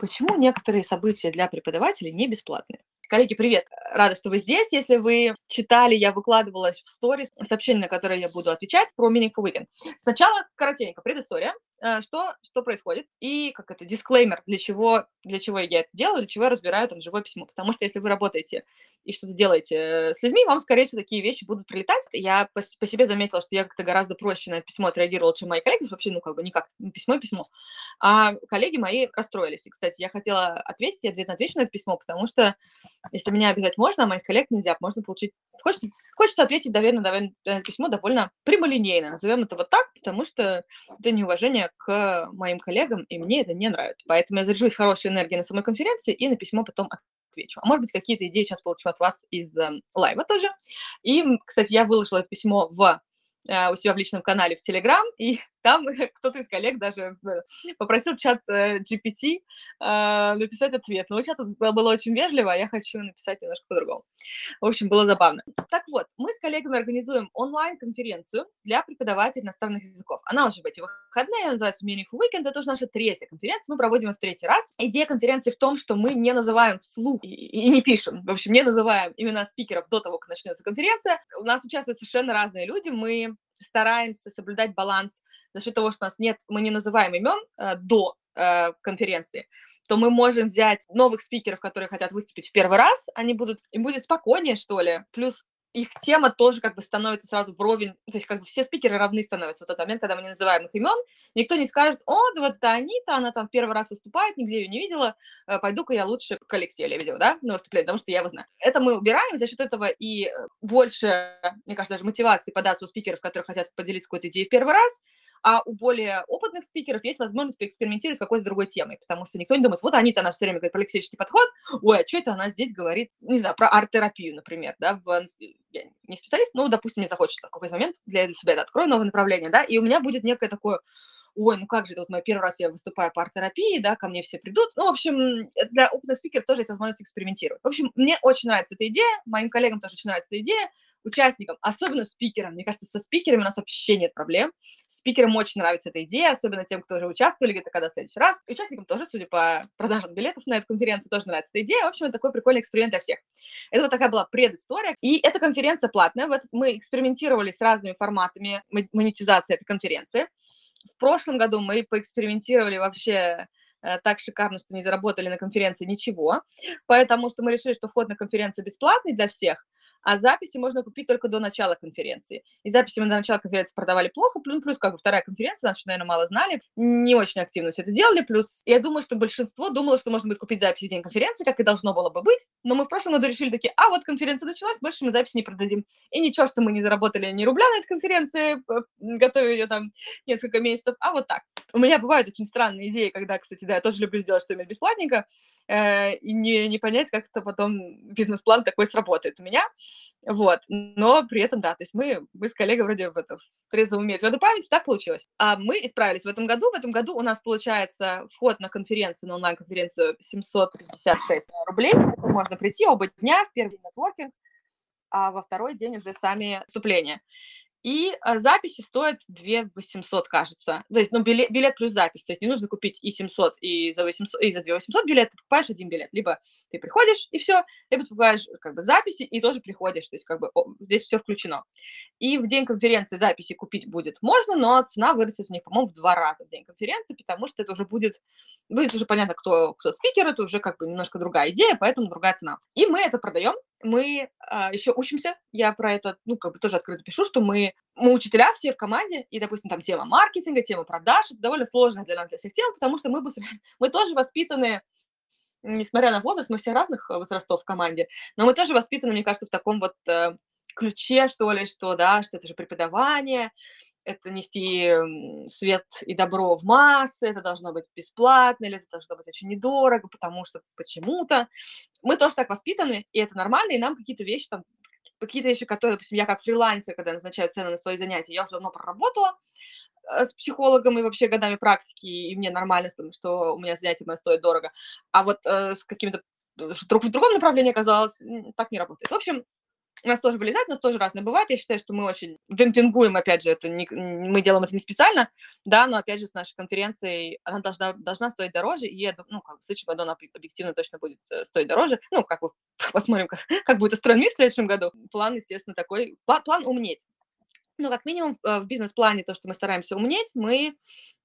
Почему некоторые события для преподавателей не бесплатные? Коллеги, привет! Рада, что вы здесь. Если вы читали, я выкладывала в сторис сообщение, на которое я буду отвечать про Meaningful Weekend. Сначала коротенько, предыстория. Э, что, что происходит, и как это, дисклеймер, для чего, для чего я это делаю, для чего я разбираю там живое письмо. Потому что если вы работаете и что-то делаете с людьми, вам, скорее всего, такие вещи будут прилетать. Я по, по себе заметила, что я как-то гораздо проще на письмо отреагировала, чем мои коллеги. Вообще, ну, как бы никак, письмо и письмо. А коллеги мои расстроились. И, кстати, я хотела ответить, я обязательно отвечу на это письмо, потому что если меня обязать можно, а моих коллег нельзя. Можно получить... Хочется, хочется ответить, наверное, наверное, письмо довольно прямолинейно. Назовем это вот так, потому что это неуважение к моим коллегам, и мне это не нравится. Поэтому я заряжусь хорошей энергией на самой конференции и на письмо потом отвечу. А может быть, какие-то идеи сейчас получу от вас из э, лайва тоже. И, кстати, я выложила это письмо в э, у себя в личном канале в Телеграм, и там кто-то из коллег даже э, попросил чат э, GPT э, написать ответ. Но чат было очень вежливо, а я хочу написать немножко по-другому. В общем, было забавно. Так вот, мы с коллегами организуем онлайн-конференцию для преподавателей иностранных языков. Она уже в эти выходные, называется Meaningful Weekend. Это уже наша третья конференция, мы проводим ее в третий раз. Идея конференции в том, что мы не называем вслух и, и не пишем, в общем, не называем имена спикеров до того, как начнется конференция. У нас участвуют совершенно разные люди, мы стараемся соблюдать баланс за счет того, что у нас нет, мы не называем имен э, до э, конференции, то мы можем взять новых спикеров, которые хотят выступить в первый раз, они будут, им будет спокойнее, что ли, плюс их тема тоже как бы становится сразу вровень, то есть как бы все спикеры равны становятся в тот момент, когда мы не называем их имен, никто не скажет, о, вот это Анита, она там первый раз выступает, нигде ее не видела, э, пойду-ка я лучше к Алексею Лебедеву, да, на выступление, потому что я его знаю. Это мы убираем, за счет этого и э, больше, мне кажется, даже мотивации податься у спикеров, которые хотят поделиться какой-то идеей в первый раз, а у более опытных спикеров есть возможность поэкспериментировать с какой-то другой темой, потому что никто не думает, вот они-то она все время говорит про лексический подход, ой, а что это она здесь говорит, не знаю, про арт-терапию, например, да, в, я не специалист, но, допустим, мне захочется в какой-то момент для, себя это открою новое направление, да, и у меня будет некое такое ой, ну как же, это вот мой первый раз я выступаю по арт-терапии, да, ко мне все придут. Ну, в общем, для опытных спикеров тоже есть возможность экспериментировать. В общем, мне очень нравится эта идея, моим коллегам тоже очень нравится эта идея, участникам, особенно спикерам. Мне кажется, со спикерами у нас вообще нет проблем. Спикерам очень нравится эта идея, особенно тем, кто уже участвовали где-то когда в следующий раз. Участникам тоже, судя по продажам билетов на эту конференцию, тоже нравится эта идея. В общем, это такой прикольный эксперимент для всех. Это вот такая была предыстория. И эта конференция платная. Мы экспериментировали с разными форматами монетизации этой конференции. В прошлом году мы поэкспериментировали вообще так шикарно, что не заработали на конференции ничего, потому что мы решили, что вход на конференцию бесплатный для всех, а записи можно купить только до начала конференции. И записи мы до начала конференции продавали плохо, плюс, плюс как бы вторая конференция, нас, наверное, мало знали, не очень активно все это делали, плюс я думаю, что большинство думало, что можно будет купить записи в день конференции, как и должно было бы быть, но мы в прошлом году решили такие, а вот конференция началась, больше мы записи не продадим. И ничего, что мы не заработали ни рубля на этой конференции, готовили ее там несколько месяцев, а вот так. У меня бывают очень странные идеи, когда, кстати, да, я тоже люблю сделать что-нибудь бесплатненько, э, и не, не понять, как это потом бизнес-план такой сработает у меня. Вот. Но при этом, да, то есть мы, мы с коллегой вроде в это трезво уме твердую память, так получилось. А мы исправились в этом году. В этом году у нас получается вход на конференцию, на онлайн-конференцию 756 рублей. Можно прийти оба дня, в первый день нетворкинг, а во второй день уже сами вступления. И э, записи стоят 2 800, кажется. То есть, ну, билет, билет плюс запись. То есть не нужно купить и 700, и за, 800, и за 2 800 билет. Ты покупаешь один билет. Либо ты приходишь, и все. Либо ты покупаешь как бы записи, и тоже приходишь. То есть как бы о, здесь все включено. И в день конференции записи купить будет можно, но цена вырастет в них, по-моему, в два раза в день конференции, потому что это уже будет, будет уже понятно, кто, кто спикер, это уже как бы немножко другая идея, поэтому другая цена. И мы это продаем мы а, еще учимся, я про это, ну, как бы тоже открыто пишу, что мы, мы учителя все в команде, и, допустим, там тема маркетинга, тема продаж, это довольно сложная для нас, для всех тема, потому что мы, мы тоже воспитаны, несмотря на возраст, мы все разных возрастов в команде, но мы тоже воспитаны, мне кажется, в таком вот э, ключе, что ли, что, да, что это же преподавание, это нести свет и добро в массы, это должно быть бесплатно, или это должно быть очень недорого, потому что почему-то. Мы тоже так воспитаны, и это нормально, и нам какие-то вещи там, какие-то вещи, которые, допустим, я как фрилансер, когда назначаю цены на свои занятия, я уже давно проработала э, с психологом и вообще годами практики, и мне нормально, что у меня занятие мое стоит дорого. А вот э, с каким-то э, в другом направлении оказалось, так не работает. В общем, у нас тоже вылезает, у нас тоже разное бывает. Я считаю, что мы очень демпингуем, опять же, это не, мы делаем это не специально, да, но опять же с нашей конференцией она должна, должна стоить дороже, и, ну, как в следующем году она объективно точно будет э, стоить дороже. Ну, как бы посмотрим, как, как будет устроен мир в следующем году. План, естественно, такой, план, план умнеть. Ну, как минимум, в бизнес-плане то, что мы стараемся умнеть, мы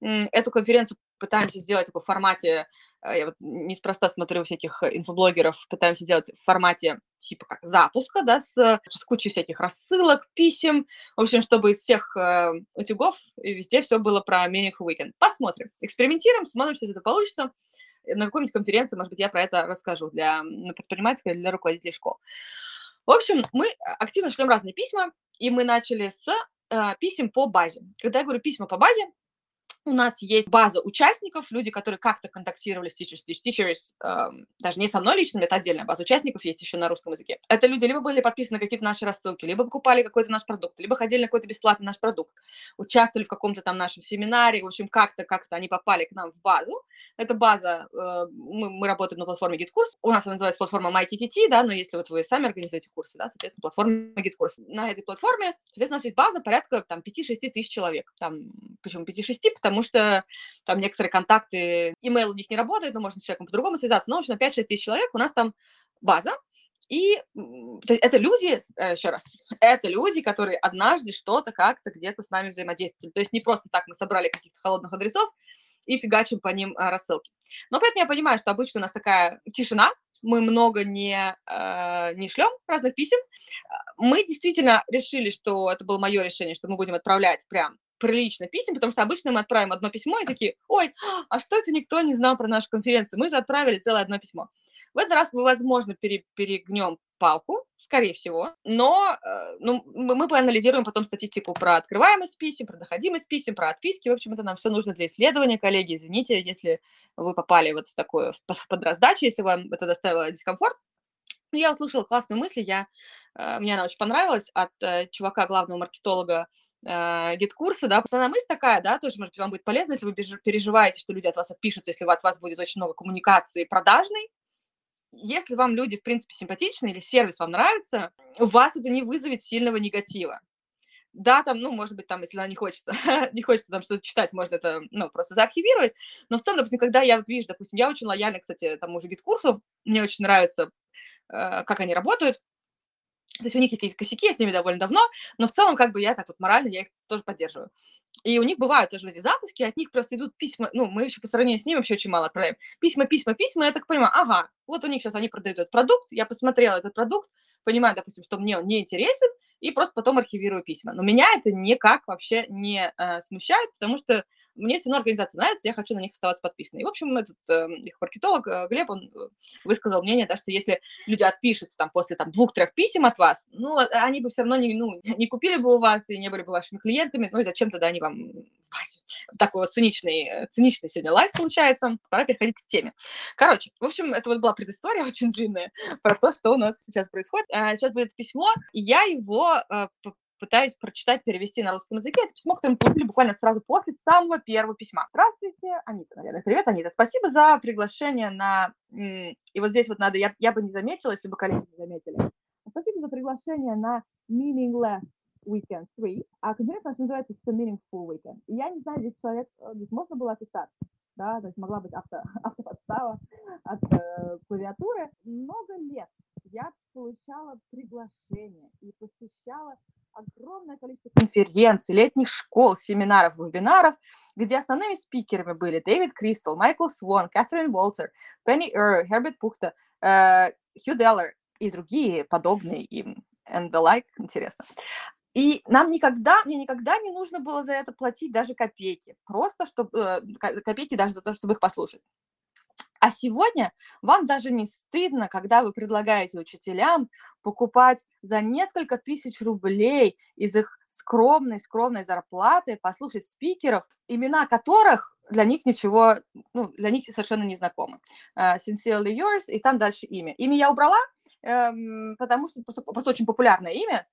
эту конференцию пытаемся сделать в формате, э, я вот неспроста смотрю всяких инфоблогеров, пытаемся сделать в формате типа как запуска, да, с, с кучей всяких рассылок, писем, в общем, чтобы из всех э, утюгов везде все было про Meaningful Weekend. Посмотрим, экспериментируем, смотрим, что из этого получится. На какой-нибудь конференции, может быть, я про это расскажу для предпринимателей для руководителей школ. В общем, мы активно шлем разные письма, и мы начали с э, писем по базе. Когда я говорю письма по базе, у нас есть база участников, люди, которые как-то контактировали с Teachers Teach Teachers, эм, даже не со мной лично, это отдельная база участников есть еще на русском языке. Это люди либо были подписаны на какие-то наши рассылки, либо покупали какой-то наш продукт, либо ходили на какой-то бесплатный наш продукт, участвовали в каком-то там нашем семинаре, в общем, как-то как-то они попали к нам в базу. Эта база, э, мы, мы работаем на платформе GitKurs, у нас она называется платформа MyTTT, да, но если вот вы сами организуете курсы, да, соответственно, платформа GitKurs. На этой платформе, соответственно, у нас есть база порядка там 5-6 тысяч человек, там, почему 5-6, потому потому что там некоторые контакты, имейл у них не работает, но можно с человеком по-другому связаться. Но, в общем, на 5-6 тысяч человек у нас там база, и то есть это люди, э, еще раз, это люди, которые однажды что-то как-то где-то с нами взаимодействовали. То есть не просто так мы собрали каких-то холодных адресов и фигачим по ним а, рассылки. Но при этом я понимаю, что обычно у нас такая тишина, мы много не, э, не шлем разных писем. Мы действительно решили, что это было мое решение, что мы будем отправлять прям прилично писем, потому что обычно мы отправим одно письмо и такие, ой, а что это никто не знал про нашу конференцию? Мы же отправили целое одно письмо. В этот раз мы, возможно, пере, перегнем палку, скорее всего, но э, ну, мы проанализируем потом статистику про открываемость писем, про доходимость писем, про отписки. В общем, это нам все нужно для исследования, коллеги. Извините, если вы попали вот в в подраздачу, если вам это доставило дискомфорт. Я услышала классную мысль, я, э, мне она очень понравилась от э, чувака, главного маркетолога э, GetCourse а, да, основная мысль такая, да, тоже, может быть, вам будет полезно, если вы переживаете, что люди от вас отпишутся, если от вас будет очень много коммуникации продажной, если вам люди, в принципе, симпатичны или сервис вам нравится, у вас это не вызовет сильного негатива. Да, там, ну, может быть, там, если она не хочется, не хочется там что-то читать, можно это, ну, просто заархивировать. Но в целом, допустим, когда я вот вижу, допустим, я очень лояльна, кстати, тому же GetCourse у, мне очень нравится, э, как они работают, то есть у них какие-то косяки, я с ними довольно давно, но в целом как бы я так вот морально, я их тоже поддерживаю. И у них бывают тоже эти запуски, от них просто идут письма, ну, мы еще по сравнению с ними вообще очень мало отправляем. Письма, письма, письма, я так понимаю, ага, вот у них сейчас они продают этот продукт, я посмотрела этот продукт, понимаю, допустим, что мне он не интересен, и просто потом архивирую письма. Но меня это никак вообще не э, смущает, потому что мне все равно организация нравится, я хочу на них оставаться подписанной. И, в общем, этот э, их маркетолог э, Глеб, он э, высказал мнение, да, что если люди отпишутся там после там двух-трех писем от вас, ну, а, они бы все равно не, ну, не купили бы у вас и не были бы вашими клиентами, ну, и зачем тогда они вам такой вот циничный, э, циничный сегодня лайф получается. Пора переходить к теме. Короче, в общем, это вот была предыстория очень длинная про то, что у нас сейчас происходит. А, сейчас будет письмо, и я его пытаюсь прочитать, перевести на русском языке. Это письмо, которое мы получили буквально сразу после самого первого письма. Здравствуйте, Анита, наверное. Привет, Анита. Спасибо за приглашение на... И вот здесь вот надо... Я, я бы не заметила, если бы коллеги не заметили. Спасибо за приглашение на Meaningless Weekend 3, а конференция называется The Meaningful Weekend. И я не знаю, здесь человек, э, здесь можно было описать, да, то есть могла быть авто, автоподстава от э, клавиатуры. Много лет я получала приглашения и посещала огромное количество конференций, летних школ, семинаров, вебинаров, где основными спикерами были Дэвид Кристал, Майкл Свон, Кэтрин Уолтер, Пенни Эр, Херберт Пухта, э, Хью Деллер и другие подобные им and the like, интересно. И нам никогда, мне никогда не нужно было за это платить даже копейки, просто чтобы, э, копейки даже за то, чтобы их послушать. А сегодня вам даже не стыдно, когда вы предлагаете учителям покупать за несколько тысяч рублей из их скромной-скромной зарплаты, послушать спикеров, имена которых для них ничего, ну, для них совершенно не знакомы. Uh, Sincerely yours, и там дальше имя. Имя я убрала, эм, потому что просто, просто очень популярное имя,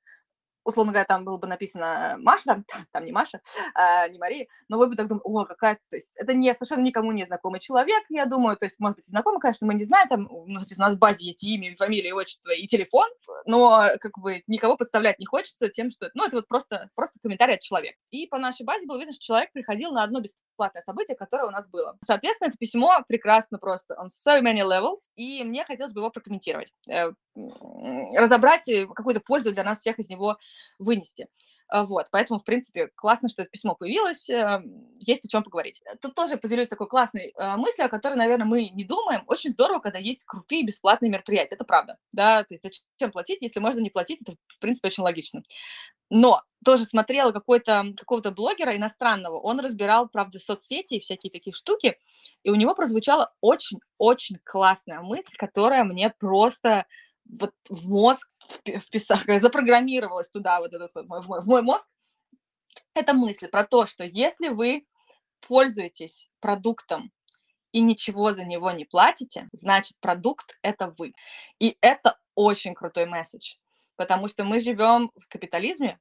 условно говоря, там было бы написано Маша, там, не Маша, а, не Мария, но вы бы так думали, о, какая то есть это не совершенно никому не знакомый человек, я думаю, то есть, может быть, знакомый, конечно, мы не знаем, там, ну, у нас в базе есть имя, фамилия, отчество и телефон, но как бы никого подставлять не хочется тем, что, ну, это вот просто, просто комментарий от человека. И по нашей базе было видно, что человек приходил на одно бесплатное событие, которое у нас было. Соответственно, это письмо прекрасно просто, on so many levels, и мне хотелось бы его прокомментировать, э, разобрать э, какую-то пользу для нас всех из него вынести. А, вот, поэтому, в принципе, классно, что это письмо появилось, эм, есть о чем поговорить. Тут тоже поделюсь такой классной э, мыслью, о которой, наверное, мы не думаем. Очень здорово, когда есть крутые бесплатные мероприятия, это правда, да, то есть зачем платить, если можно не платить, это, в принципе, очень логично. Но тоже смотрела какой-то, какого-то блогера иностранного, он разбирал, правда, соцсети и всякие такие штуки, и у него прозвучала очень-очень классная мысль, которая мне просто вот в мозг вписала, запрограммировалась туда, вот этот, в, мой, в мой мозг, это мысль про то, что если вы пользуетесь продуктом и ничего за него не платите, значит, продукт – это вы. И это очень крутой месседж, потому что мы живем в капитализме,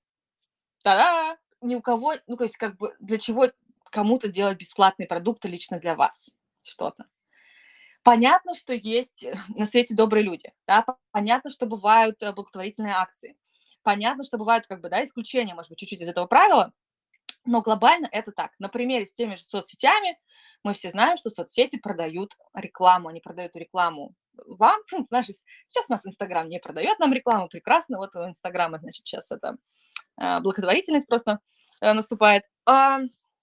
да, ни у кого, ну, то есть, как бы, для чего кому-то делать бесплатные продукты лично для вас что-то. Понятно, что есть э, на свете добрые люди, да, понятно, что бывают э, благотворительные акции, понятно, что бывают как бы, да, исключения, может быть, чуть-чуть из этого правила, но глобально это так. На примере с теми же соцсетями мы все знаем, что соцсети продают рекламу, они продают рекламу вам. Знаешь, сейчас у нас Инстаграм не продает нам рекламу, прекрасно, вот у Инстаграма, значит, сейчас это э, благотворительность просто наступает.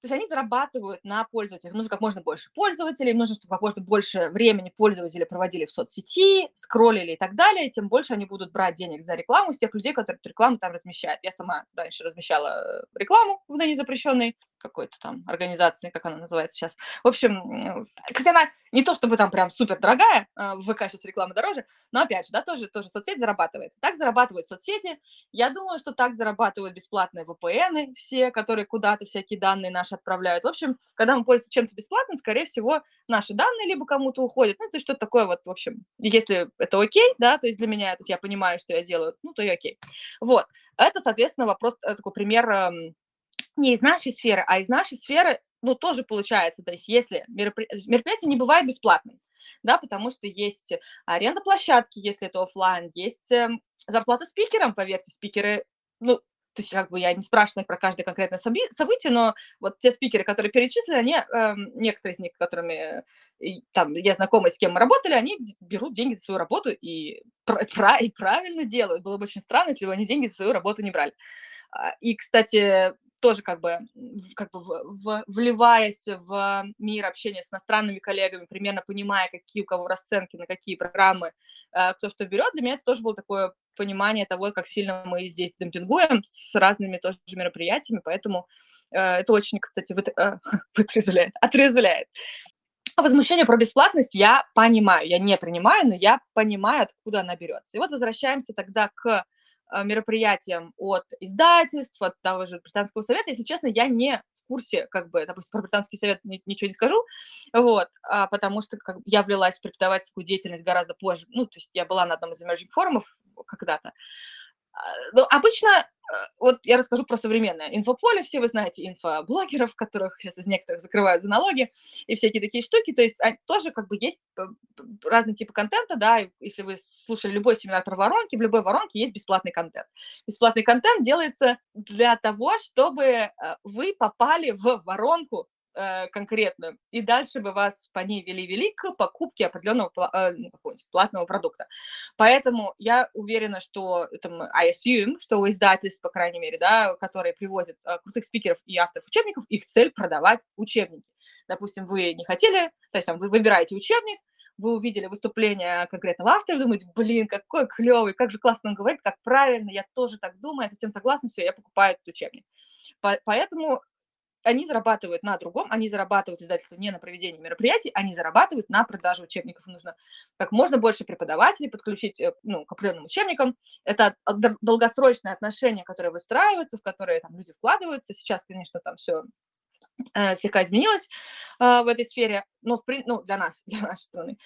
То есть они зарабатывают на пользователях. Нужно как можно больше пользователей, нужно, чтобы как можно больше времени пользователи проводили в соцсети, скроллили и так далее, тем больше они будут брать денег за рекламу с тех людей, которые эту рекламу там размещают. Я сама раньше размещала рекламу в ныне запрещенной какой-то там организации, как она называется сейчас. В общем, кстати, она не то чтобы там прям супер дорогая, а, в ВК сейчас реклама дороже, но опять же, да, тоже, тоже соцсеть зарабатывает. Так зарабатывают соцсети. Я думаю, что так зарабатывают бесплатные VPN, все, которые куда-то всякие данные наши отправляют. В общем, когда мы пользуемся чем-то бесплатным, скорее всего, наши данные либо кому-то уходят, ну, то есть что-то такое вот, в общем, если это окей, да, то есть для меня, то есть я понимаю, что я делаю, ну, то и окей. Вот. Это, соответственно, вопрос, э, такой пример не из нашей сферы, а из нашей сферы, ну, тоже получается, то есть если меропри... мероприятие не бывает бесплатным, да, потому что есть аренда площадки, если это офлайн, есть э, зарплата спикерам, поверьте, спикеры, ну, то есть как бы я не спрашиваю про каждое конкретное событие, но вот те спикеры, которые перечислили, они, э, некоторые из них, которыми э, там я знакома, с кем мы работали, они берут деньги за свою работу и, пр- и правильно делают. Было бы очень странно, если бы они деньги за свою работу не брали. А, и, кстати, тоже как бы, как бы в, в, вливаясь в мир общения с иностранными коллегами, примерно понимая, какие у кого расценки, на какие программы, э, кто что берет, для меня это тоже было такое понимание того, как сильно мы здесь демпингуем с разными тоже мероприятиями, поэтому э, это очень, кстати, вы, э, вытрезвляет, отрезвляет. Возмущение про бесплатность я понимаю, я не принимаю, но я понимаю, откуда она берется. И вот возвращаемся тогда к мероприятиям от издательств, от того же британского совета. Если честно, я не в курсе, как бы, допустим, про британский совет ничего не скажу, вот, а, потому что как, я влилась в преподавательскую деятельность гораздо позже, ну, то есть я была на одном из emerging форумов когда-то, ну, обычно Э, вот я расскажу про современное инфополе. Все вы знаете инфоблогеров, которых сейчас из некоторых закрывают за налоги и всякие такие штуки. То есть тоже как бы есть разные типы контента, да, если вы слушали любой семинар про воронки, в любой воронке есть бесплатный контент. Бесплатный контент делается для того, чтобы э, вы попали в воронку конкретную, и дальше бы вас по ней вели-вели к покупке определенного э, ну, платного продукта. Поэтому я уверена, что, там, I assume, что у издательств, по крайней мере, да, которые привозят э, крутых спикеров и авторов учебников, их цель продавать учебники. Допустим, вы не хотели, то есть там, вы выбираете учебник, вы увидели выступление конкретного автора, думаете, блин, какой клевый, как же классно он говорит, как правильно, я тоже так думаю, я совсем согласна, все, я покупаю этот учебник. Поэтому они зарабатывают на другом, они зарабатывают издательство не на проведении мероприятий, они зарабатывают на продаже учебников. Нужно как можно больше преподавателей подключить э, ну, к определенным учебникам. Это долгосрочное отношение, которое выстраивается, в которое там люди вкладываются. Сейчас, конечно, там все э, слегка изменилось э, в этой сфере, но в, ну, для нас, для нашей страны.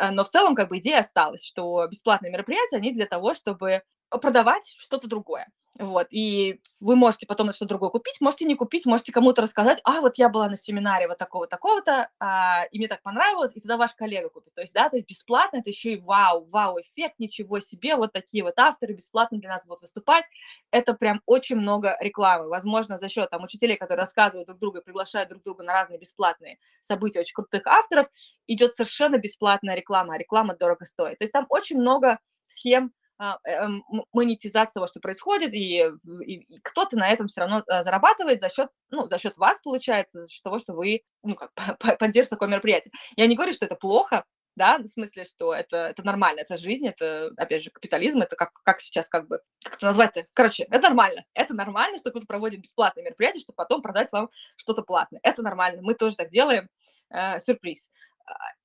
Э, но в целом как бы идея осталась, что бесплатные мероприятия, они для того, чтобы продавать что-то другое. Вот, и вы можете потом на что-то другое купить, можете не купить, можете кому-то рассказать, а вот я была на семинаре вот такого такого-то, а, и мне так понравилось, и тогда ваш коллега купит. То есть, да, то есть бесплатно это еще и вау, вау-эффект, ничего себе, вот такие вот авторы бесплатно для нас будут выступать. Это прям очень много рекламы. Возможно, за счет там учителей, которые рассказывают друг другу и приглашают друг друга на разные бесплатные события очень крутых авторов, идет совершенно бесплатная реклама, а реклама дорого стоит. То есть там очень много схем монетизация того, что происходит, и, и, и кто-то на этом все равно э, зарабатывает за счет, ну, за счет вас, получается, за счет того, что вы, ну, как, поддерживаете такое мероприятие. Я не говорю, что это плохо, да, в смысле, что это, это нормально, это жизнь, это, опять же, капитализм, это как, как сейчас как бы, как это назвать-то? Короче, это нормально. Это нормально, что кто-то проводит бесплатное мероприятие, чтобы потом продать вам что-то платное. Это нормально. Мы тоже так делаем. Э, сюрприз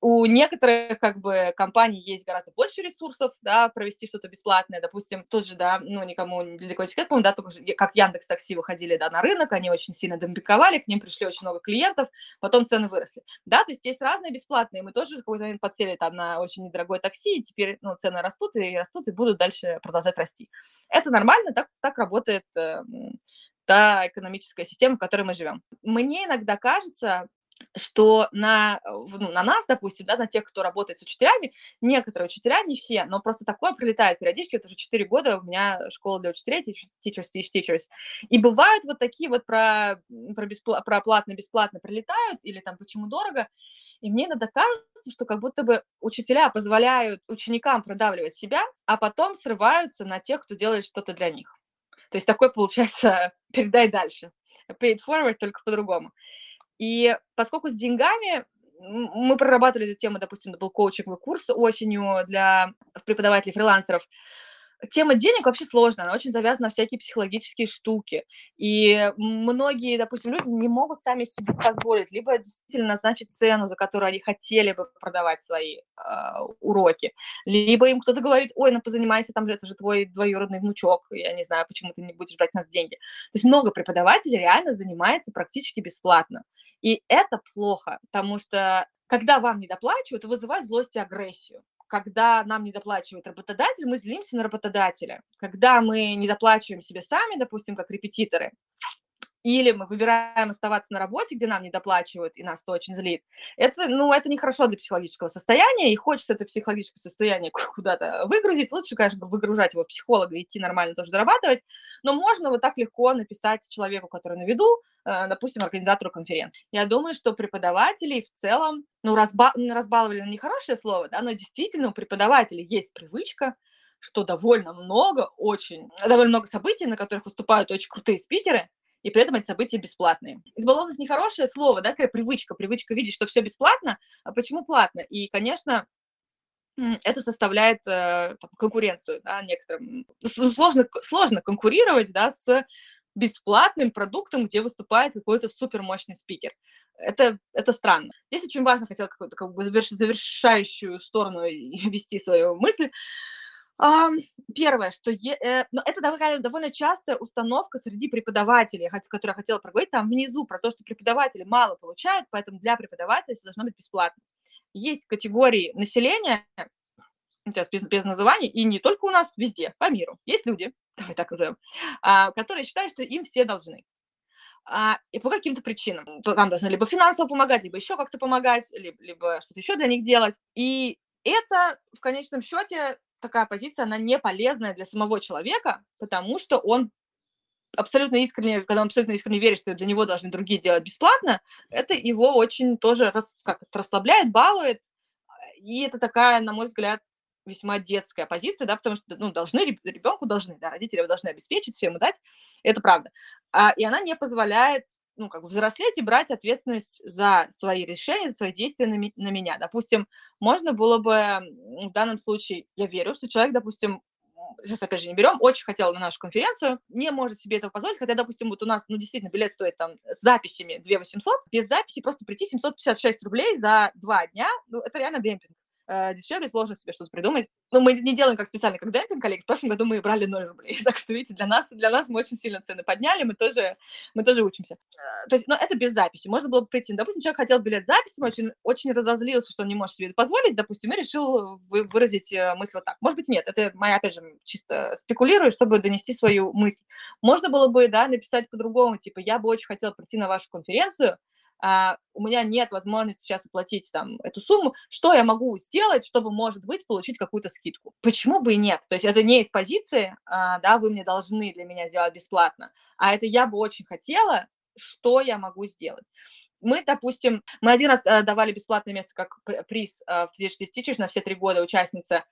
у некоторых как бы компаний есть гораздо больше ресурсов, да, провести что-то бесплатное, допустим, тот же, да, ну, никому не далеко секрет, по-моему, да, только как Яндекс Такси выходили, да, на рынок, они очень сильно демпиковали, к ним пришли очень много клиентов, потом цены выросли, да, то есть есть разные бесплатные, мы тоже в какой-то момент подсели там на очень недорогое такси, и теперь, ну, цены растут и растут, и будут дальше продолжать расти. Это нормально, так, так работает э, та экономическая система, в которой мы живем. Мне иногда кажется, что на, э, ну, на нас, допустим, да, на тех, кто работает с учителями, некоторые учителя, не все, но просто такое прилетает периодически, это уже 4 года у меня школа для учителей, teachers, teach teachers, и бывают вот такие вот про, про, беспла- про платно-бесплатно прилетают, или там почему дорого, и мне иногда кажется, что как будто бы учителя позволяют ученикам продавливать себя, а потом срываются на тех, кто делает что-то для них. То есть такой получается передай дальше. Pay it forward, только по-другому. И поскольку с деньгами мы прорабатывали эту тему, допустим, это был коучинговый курс осенью для преподавателей фрилансеров, тема денег вообще сложная, она очень завязана на всякие психологические штуки. И многие, допустим, люди не могут сами себе позволить либо действительно назначить цену, за которую они хотели бы продавать свои э, уроки, либо им кто-то говорит, ой, ну позанимайся, там это же твой двоюродный внучок, я не знаю, почему ты не будешь брать нас деньги. То есть много преподавателей реально занимается практически бесплатно. И это плохо, потому что когда вам не доплачивают, это вызывает злость и агрессию когда нам не доплачивает работодатель, мы злимся на работодателя. Когда мы не доплачиваем себе сами, допустим, как репетиторы, или мы выбираем оставаться на работе, где нам не доплачивают, и нас это очень злит, это, ну, это нехорошо для психологического состояния, и хочется это психологическое состояние куда-то выгрузить. Лучше, конечно, выгружать его психолога, идти нормально тоже зарабатывать, но можно вот так легко написать человеку, который на виду, э, допустим, организатору конференции. Я думаю, что преподавателей в целом, ну, разба разбаловали ну, нехорошее слово, да, но действительно у преподавателей есть привычка, что довольно много, очень, довольно много событий, на которых выступают очень крутые спикеры, и при этом эти события бесплатные. Избалованность нехорошее слово, да, такая привычка, привычка видеть, что все бесплатно, а почему платно? И, конечно, это составляет э, там, конкуренцию да, некоторым. Сложно, сложно конкурировать да, с бесплатным продуктом, где выступает какой-то супермощный спикер. Это, это странно. Здесь очень важно, хотела какую-то как бы завершающую сторону вести свою мысль. А, первое, что е, э, но это довольно, довольно частая установка среди преподавателей, которую я хотела проговорить там внизу, про то, что преподаватели мало получают, поэтому для преподавателей все должно быть бесплатно. Есть категории населения, сейчас без, без названий, и не только у нас, везде, по миру. Есть люди, давай так назовем, а, которые считают, что им все должны. А, и по каким-то причинам. Там должны либо финансово помогать, либо еще как-то помогать, либо, либо что-то еще для них делать. И это в конечном счете такая позиция, она не полезная для самого человека, потому что он абсолютно искренне, когда он абсолютно искренне верит, что для него должны другие делать бесплатно, это его очень тоже рас, как, расслабляет, балует, и это такая, на мой взгляд, весьма детская позиция, да, потому что, ну, должны, ребенку должны, да, родители его должны обеспечить, все ему дать, это правда. А, и она не позволяет ну, как бы взрослеть и брать ответственность за свои решения, за свои действия на, на меня. Допустим, можно было бы в данном случае, я верю, что человек, допустим, сейчас опять же не берем, очень хотел на нашу конференцию, не может себе этого позволить, хотя, допустим, вот у нас, ну, действительно, билет стоит там с записями 2 800, без записи просто прийти 756 рублей за два дня, ну, это реально демпинг. Э, дешевле, сложно себе что-то придумать. Но мы не делаем как специально, как демпинг, коллеги. В прошлом году мы брали 0 рублей. Так что, видите, для нас, для нас мы очень сильно цены подняли, мы тоже, мы тоже учимся. Э, то есть, но это без записи. Можно было бы прийти. Ну, допустим, человек хотел билет с записью, очень, очень разозлился, что он не может себе это позволить, допустим, и решил выразить э, мысль вот так. Может быть, нет. Это моя, опять же, чисто спекулирую, чтобы донести свою мысль. Можно было бы, да, написать по-другому, типа, я бы очень хотела прийти на вашу конференцию, у меня нет возможности сейчас оплатить там эту сумму, что я могу сделать, чтобы, может быть, получить какую-то скидку? Почему бы и нет? То есть это не из позиции, а, да, вы мне должны для меня сделать бесплатно, а это я бы очень хотела, что я могу сделать? Мы, допустим, мы один раз э, давали бесплатное место как приз э, в Teachers Teachers на все три года участница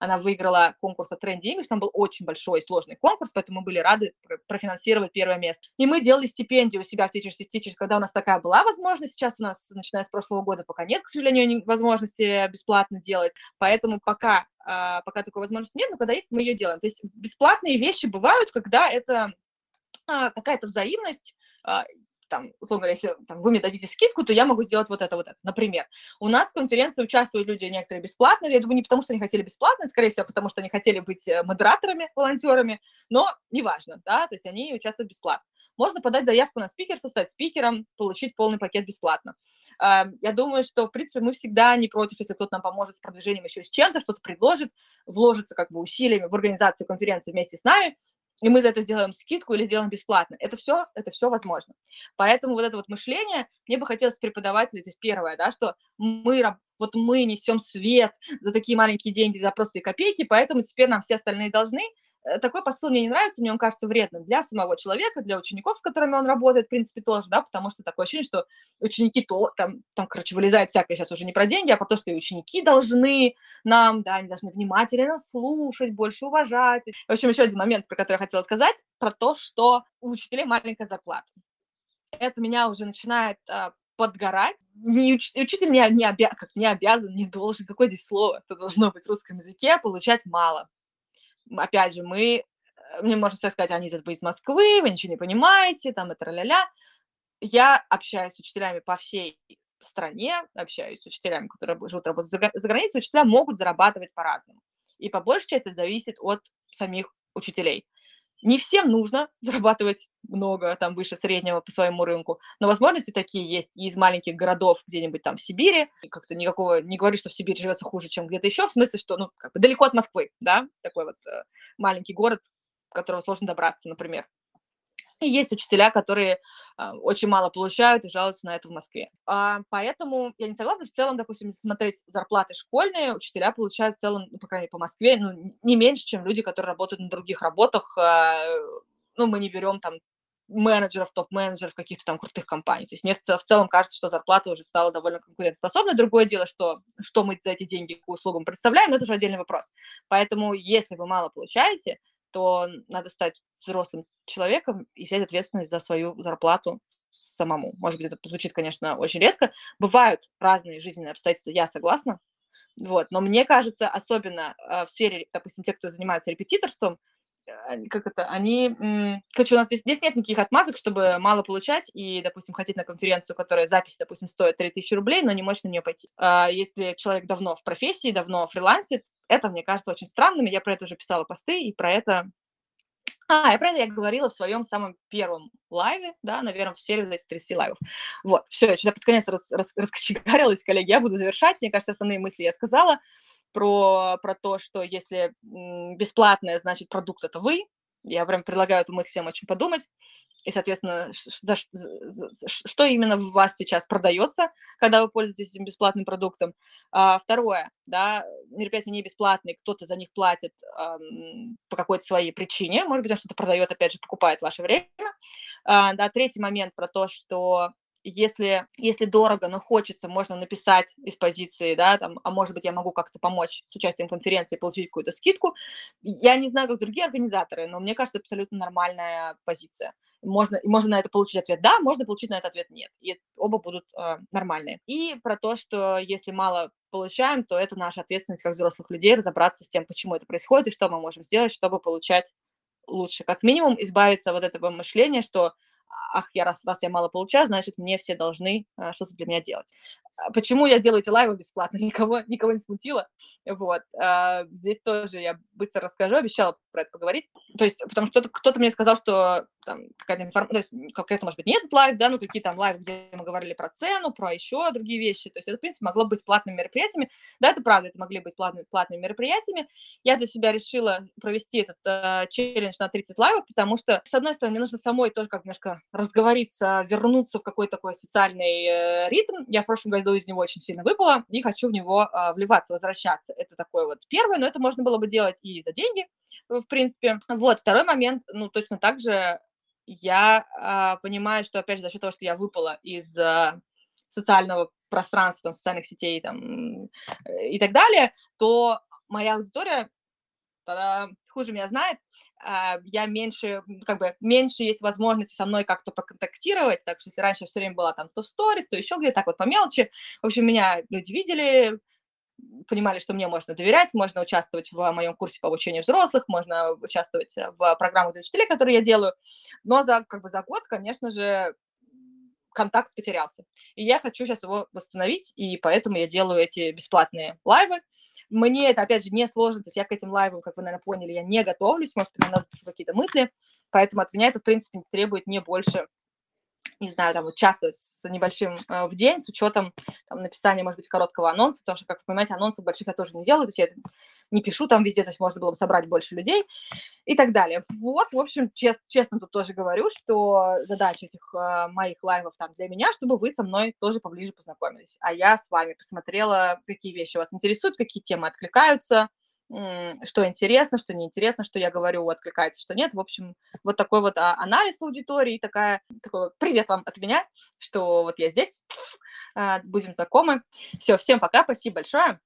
она выиграла конкурс от Trendy English, там был очень большой и сложный конкурс, поэтому мы были рады профинансировать первое место. И мы делали стипендию у себя в Teachers Teachers, когда у нас такая была возможность, сейчас у нас, начиная с прошлого года, пока нет, к сожалению, возможности бесплатно делать, поэтому пока, а, пока такой возможности нет, но когда есть, мы ее делаем. То есть бесплатные вещи бывают, когда это а, какая-то взаимность, а, там, условно говоря, если там, вы мне дадите скидку, то я могу сделать вот это, вот это. Например, у нас в конференции участвуют люди некоторые бесплатно, я думаю, не потому что они хотели бесплатно, скорее всего, потому что они хотели быть э, модераторами, волонтерами, но неважно, да, то есть они участвуют бесплатно. Можно подать заявку на спикерство, стать спикером, получить полный пакет бесплатно. Эм, я думаю, что, в принципе, мы всегда не против, если кто-то нам поможет с продвижением еще с чем-то, что-то предложит, вложится как бы усилиями в организацию конференции вместе с нами, и мы за это сделаем скидку или сделаем бесплатно. Это все, это все возможно. Поэтому вот это вот мышление, мне бы хотелось преподавателей, то есть первое, да, что мы, вот мы несем свет за такие маленькие деньги, за простые копейки, поэтому теперь нам все остальные должны, такой посыл мне не нравится, мне он кажется вредным для самого человека, для учеников, с которыми он работает, в принципе, тоже, да, потому что такое ощущение, что ученики то, там, там, короче, вылезает всякое сейчас уже не про деньги, а про то, что и ученики должны нам, да, они должны внимательно слушать, больше уважать. В общем, еще один момент, про который я хотела сказать, про то, что у учителей маленькая зарплата. Это меня уже начинает а, подгорать. Не, уч, учитель не, не, обя, как, не обязан, не должен, какое здесь слово, это должно быть в русском языке, получать мало опять же, мы, э, мне можно сказать, они вы из Москвы, вы ничего не понимаете, там, это ля-ля. Я общаюсь с учителями по всей стране, общаюсь с учителями, которые живут, работают за, за границей, учителя могут зарабатывать по-разному. И по большей части это зависит от самих учителей. Не всем нужно зарабатывать много, там, выше среднего по своему рынку, но возможности такие есть и из маленьких городов где-нибудь там в Сибири. Как-то никакого, не говорю, что в Сибири живется хуже, чем где-то еще, в смысле, что, ну, как бы далеко от Москвы, да, такой вот э, маленький город, в которого сложно добраться, например. И есть учителя, которые очень мало получают и жалуются на это в Москве. А, поэтому я не согласна. В целом, допустим, смотреть зарплаты школьные, учителя получают в целом, ну, по крайней мере, по Москве, ну, не меньше, чем люди, которые работают на других работах. А, ну, мы не берем там менеджеров, топ-менеджеров каких-то там крутых компаний. То есть мне в, цел, в целом кажется, что зарплата уже стала довольно конкурентоспособной. Другое дело, что, что мы за эти деньги к услугам представляем, это уже отдельный вопрос. Поэтому если вы мало получаете, то надо стать взрослым человеком и взять ответственность за свою зарплату самому. Может быть, это звучит, конечно, очень редко. Бывают разные жизненные обстоятельства, я согласна. Вот. Но мне кажется, особенно э, в сфере, допустим, те, кто занимается репетиторством, э, как это, они, короче, у нас здесь, здесь нет никаких отмазок, чтобы мало получать и, допустим, хотеть на конференцию, которая запись, допустим, стоит 3000 рублей, но не можешь на нее пойти. А если человек давно в профессии, давно фрилансит, это, мне кажется, очень странным. Я про это уже писала посты, и про это а, я про это я говорила в своем самом первом лайве, да, наверное, в серии этих 30 лайвов. Вот, все, я что-то под конец рас, рас, раскочегарилась, коллеги, я буду завершать. Мне кажется, основные мысли я сказала про, про то, что если бесплатное, значит, продукт – это вы, я прям предлагаю эту мысль всем очень подумать. И, соответственно, за, за, что именно в вас сейчас продается, когда вы пользуетесь этим бесплатным продуктом. А, второе, да, мероприятия не бесплатные, кто-то за них платит эм, по какой-то своей причине. Может быть, он что-то продает, опять же, покупает ваше время. А, да, третий момент про то, что если, если дорого, но хочется, можно написать из позиции, да, там, а может быть, я могу как-то помочь с участием конференции, получить какую-то скидку. Я не знаю, как другие организаторы, но мне кажется, абсолютно нормальная позиция. Можно, можно на это получить ответ «да», можно получить на это ответ «нет». И оба будут э, нормальные. И про то, что если мало получаем, то это наша ответственность как взрослых людей разобраться с тем, почему это происходит и что мы можем сделать, чтобы получать лучше. Как минимум избавиться от этого мышления, что ах, я раз, раз я мало получаю, значит, мне все должны а, что-то для меня делать. почему я делаю эти лайвы бесплатно, никого, никого не смутило. Вот. А, здесь тоже я быстро расскажу, обещала про это поговорить. То есть, потому что кто-то, кто мне сказал, что там какая-то информация, то есть конкретно, может быть, не этот live, да, ну какие там live ы, где мы говорили про цену, про еще другие вещи. То есть это, в принципе, могло быть платными мероприятиями. Да, это правда, это могли быть платными, платными мероприятиями. Я для себя решила провести этот э, челлендж на 30 live ов, потому что, с одной стороны, мне нужно самой тоже как немножко разговориться, вернуться в какой-то такой социальный э, ритм. Я в прошлом году из него очень сильно выпала и хочу в него э, вливаться, возвращаться. Это такой вот первый, но это можно было бы делать и за деньги, в принципе. Вот, второй момент, ну, точно так же я а, понимаю, что, опять же, за счет того, что я выпала из а, социального пространства, там, социальных сетей там, и так далее, то моя аудитория тогда хуже меня знает, а, я меньше, как бы, меньше есть возможности со мной как-то поконтактировать, так что если раньше все время была там то в сторис, то еще где-то так вот по мелочи, в общем, меня люди видели, понимали, что мне можно доверять, можно участвовать в моем курсе по обучению взрослых, можно участвовать в программах для учителей, которые я делаю. Но за, как бы за год, конечно же, контакт потерялся. И я хочу сейчас его восстановить, и поэтому я делаю эти бесплатные лайвы. Мне это, опять же, не сложно, то есть я к этим лайвам, как вы, наверное, поняли, я не готовлюсь, может у нас какие-то мысли, поэтому от меня это, в принципе, требует не больше не знаю, там вот часа с небольшим э, в день, с учетом там, написания, может быть, короткого анонса, потому что, как вы понимаете, анонсов больших я тоже не делаю, то есть я не пишу там везде, то есть можно было бы собрать больше людей и так далее. Вот, в общем, чест, честно тут тоже говорю, что задача этих э, моих лайвов там для меня, чтобы вы со мной тоже поближе познакомились, а я с вами посмотрела, какие вещи вас интересуют, какие темы откликаются, что интересно, что неинтересно, что я говорю, откликается, что нет. В общем, вот такой вот а, анализ аудитории, такая, такой привет вам от меня, что вот я здесь, а, будем знакомы. Все, всем пока, спасибо большое.